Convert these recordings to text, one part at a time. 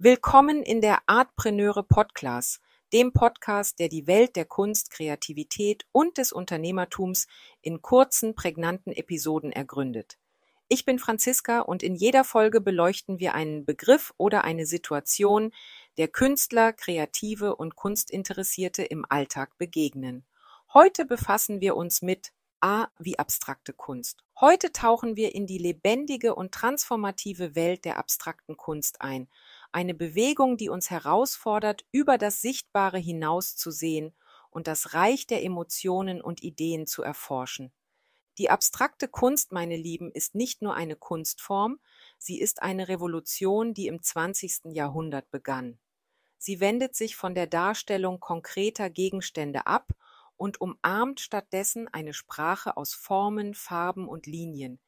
Willkommen in der Artpreneure Podcast, dem Podcast, der die Welt der Kunst, Kreativität und des Unternehmertums in kurzen, prägnanten Episoden ergründet. Ich bin Franziska und in jeder Folge beleuchten wir einen Begriff oder eine Situation, der Künstler, Kreative und Kunstinteressierte im Alltag begegnen. Heute befassen wir uns mit A wie abstrakte Kunst. Heute tauchen wir in die lebendige und transformative Welt der abstrakten Kunst ein, eine Bewegung, die uns herausfordert, über das Sichtbare hinaus zu sehen und das Reich der Emotionen und Ideen zu erforschen. Die abstrakte Kunst, meine Lieben, ist nicht nur eine Kunstform, sie ist eine Revolution, die im 20. Jahrhundert begann. Sie wendet sich von der Darstellung konkreter Gegenstände ab und umarmt stattdessen eine Sprache aus Formen, Farben und Linien.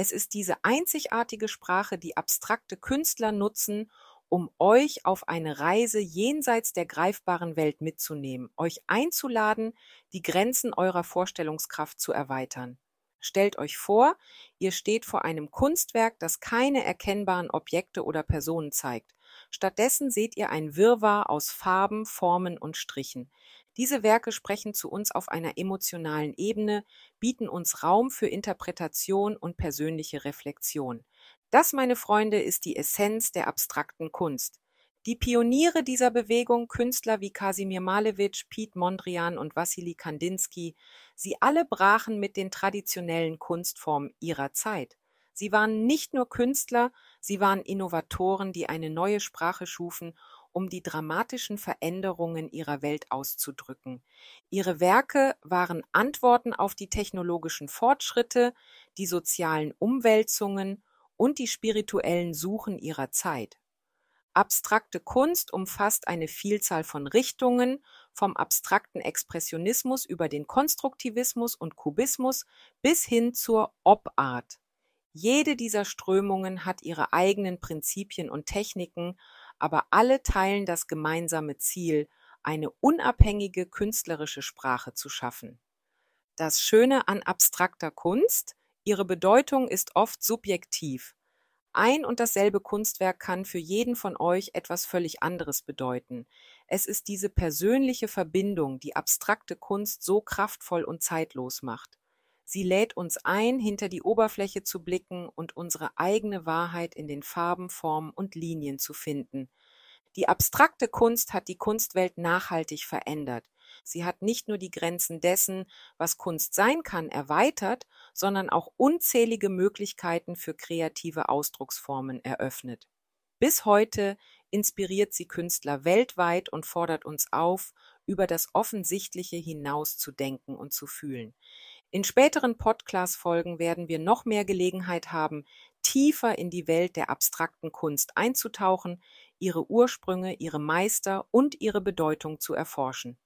Es ist diese einzigartige Sprache, die abstrakte Künstler nutzen, um euch auf eine Reise jenseits der greifbaren Welt mitzunehmen, euch einzuladen, die Grenzen eurer Vorstellungskraft zu erweitern. Stellt euch vor, ihr steht vor einem Kunstwerk, das keine erkennbaren Objekte oder Personen zeigt. Stattdessen seht ihr ein Wirrwarr aus Farben, Formen und Strichen. Diese Werke sprechen zu uns auf einer emotionalen Ebene, bieten uns Raum für Interpretation und persönliche Reflexion. Das, meine Freunde, ist die Essenz der abstrakten Kunst. Die Pioniere dieser Bewegung, Künstler wie Kasimir Malevich, Piet Mondrian und Wassily Kandinsky, sie alle brachen mit den traditionellen Kunstformen ihrer Zeit. Sie waren nicht nur Künstler, sie waren Innovatoren, die eine neue Sprache schufen, um die dramatischen Veränderungen ihrer Welt auszudrücken. Ihre Werke waren Antworten auf die technologischen Fortschritte, die sozialen Umwälzungen und die spirituellen Suchen ihrer Zeit. Abstrakte Kunst umfasst eine Vielzahl von Richtungen, vom abstrakten Expressionismus über den Konstruktivismus und Kubismus bis hin zur Op-Art. Jede dieser Strömungen hat ihre eigenen Prinzipien und Techniken, aber alle teilen das gemeinsame Ziel, eine unabhängige künstlerische Sprache zu schaffen. Das Schöne an abstrakter Kunst, ihre Bedeutung ist oft subjektiv. Ein und dasselbe Kunstwerk kann für jeden von euch etwas völlig anderes bedeuten. Es ist diese persönliche Verbindung, die abstrakte Kunst so kraftvoll und zeitlos macht. Sie lädt uns ein, hinter die Oberfläche zu blicken und unsere eigene Wahrheit in den Farben, Formen und Linien zu finden. Die abstrakte Kunst hat die Kunstwelt nachhaltig verändert. Sie hat nicht nur die Grenzen dessen, was Kunst sein kann, erweitert, sondern auch unzählige Möglichkeiten für kreative Ausdrucksformen eröffnet. Bis heute inspiriert sie Künstler weltweit und fordert uns auf, über das Offensichtliche hinaus zu denken und zu fühlen. In späteren Podcast-Folgen werden wir noch mehr Gelegenheit haben, tiefer in die Welt der abstrakten Kunst einzutauchen, ihre Ursprünge, ihre Meister und ihre Bedeutung zu erforschen.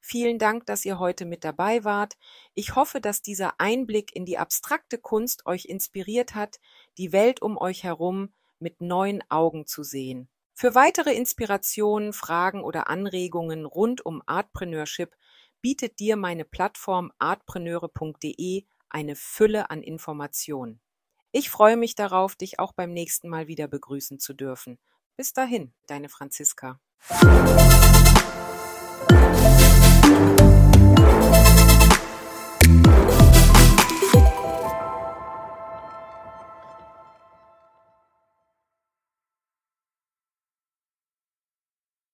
Vielen Dank, dass ihr heute mit dabei wart. Ich hoffe, dass dieser Einblick in die abstrakte Kunst euch inspiriert hat, die Welt um euch herum mit neuen Augen zu sehen. Für weitere Inspirationen, Fragen oder Anregungen rund um Artpreneurship bietet dir meine Plattform artpreneure.de eine Fülle an Informationen. Ich freue mich darauf, dich auch beim nächsten Mal wieder begrüßen zu dürfen. Bis dahin, deine Franziska.